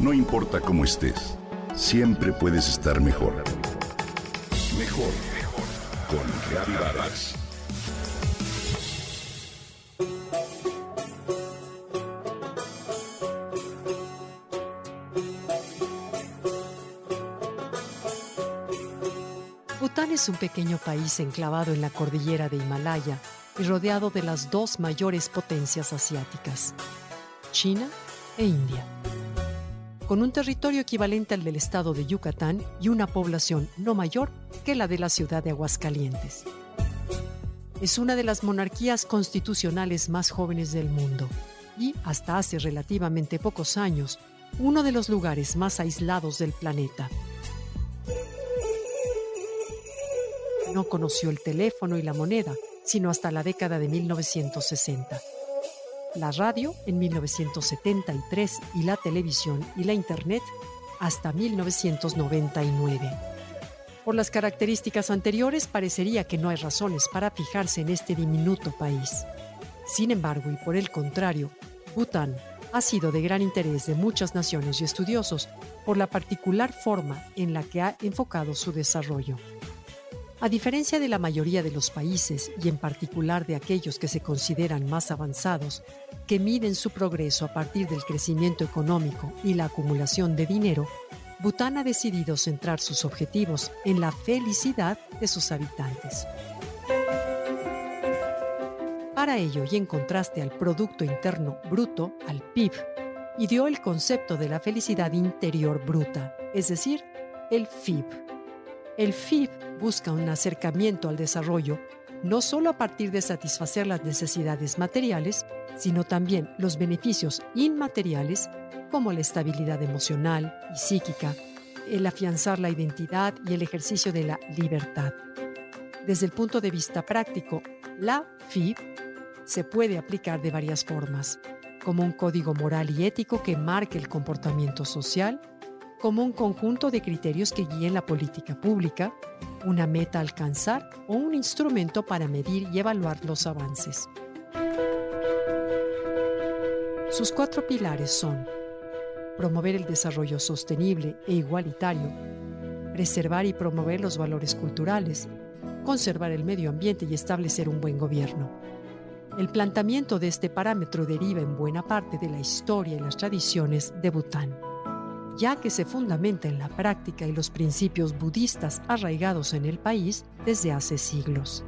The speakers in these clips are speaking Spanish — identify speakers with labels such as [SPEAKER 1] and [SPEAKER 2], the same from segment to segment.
[SPEAKER 1] No importa cómo estés, siempre puedes estar mejor. Mejor, mejor. Con Reavivadas.
[SPEAKER 2] Bután es un pequeño país enclavado en la cordillera de Himalaya y rodeado de las dos mayores potencias asiáticas, China e India con un territorio equivalente al del estado de Yucatán y una población no mayor que la de la ciudad de Aguascalientes. Es una de las monarquías constitucionales más jóvenes del mundo y, hasta hace relativamente pocos años, uno de los lugares más aislados del planeta. No conoció el teléfono y la moneda, sino hasta la década de 1960 la radio en 1973 y la televisión y la Internet hasta 1999. Por las características anteriores parecería que no hay razones para fijarse en este diminuto país. Sin embargo, y por el contrario, Bután ha sido de gran interés de muchas naciones y estudiosos por la particular forma en la que ha enfocado su desarrollo. A diferencia de la mayoría de los países, y en particular de aquellos que se consideran más avanzados, que miden su progreso a partir del crecimiento económico y la acumulación de dinero, Bután ha decidido centrar sus objetivos en la felicidad de sus habitantes. Para ello, y en contraste al Producto Interno Bruto, al PIB, ideó el concepto de la felicidad interior bruta, es decir, el FIB. El FIB busca un acercamiento al desarrollo no solo a partir de satisfacer las necesidades materiales, sino también los beneficios inmateriales como la estabilidad emocional y psíquica, el afianzar la identidad y el ejercicio de la libertad. Desde el punto de vista práctico, la FIB se puede aplicar de varias formas, como un código moral y ético que marque el comportamiento social, como un conjunto de criterios que guíen la política pública, una meta a alcanzar o un instrumento para medir y evaluar los avances. Sus cuatro pilares son promover el desarrollo sostenible e igualitario, preservar y promover los valores culturales, conservar el medio ambiente y establecer un buen gobierno. El planteamiento de este parámetro deriva en buena parte de la historia y las tradiciones de Bután ya que se fundamenta en la práctica y los principios budistas arraigados en el país desde hace siglos.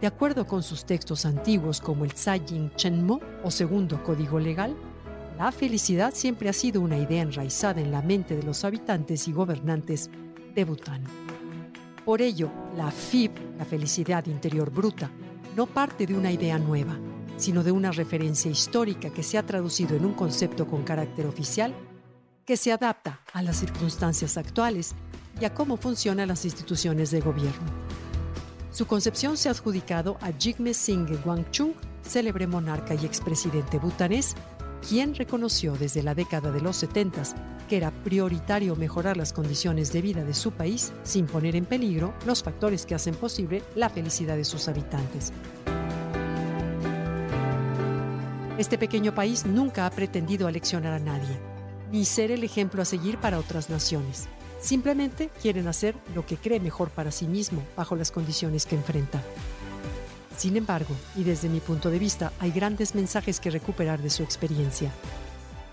[SPEAKER 2] De acuerdo con sus textos antiguos como el Tsayin Chenmo o Segundo Código Legal, la felicidad siempre ha sido una idea enraizada en la mente de los habitantes y gobernantes de Bután. Por ello, la FIB, la felicidad interior bruta, no parte de una idea nueva, sino de una referencia histórica que se ha traducido en un concepto con carácter oficial que se adapta a las circunstancias actuales y a cómo funcionan las instituciones de gobierno. Su concepción se ha adjudicado a Jigme Singh Wangchung, célebre monarca y expresidente butanés, quien reconoció desde la década de los 70 que era prioritario mejorar las condiciones de vida de su país sin poner en peligro los factores que hacen posible la felicidad de sus habitantes. Este pequeño país nunca ha pretendido aleccionar a nadie ni ser el ejemplo a seguir para otras naciones. Simplemente quieren hacer lo que cree mejor para sí mismo bajo las condiciones que enfrenta. Sin embargo, y desde mi punto de vista, hay grandes mensajes que recuperar de su experiencia.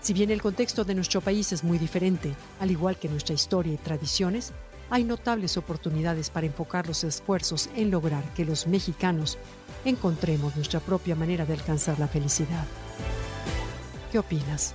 [SPEAKER 2] Si bien el contexto de nuestro país es muy diferente, al igual que nuestra historia y tradiciones, hay notables oportunidades para enfocar los esfuerzos en lograr que los mexicanos encontremos nuestra propia manera de alcanzar la felicidad. ¿Qué opinas?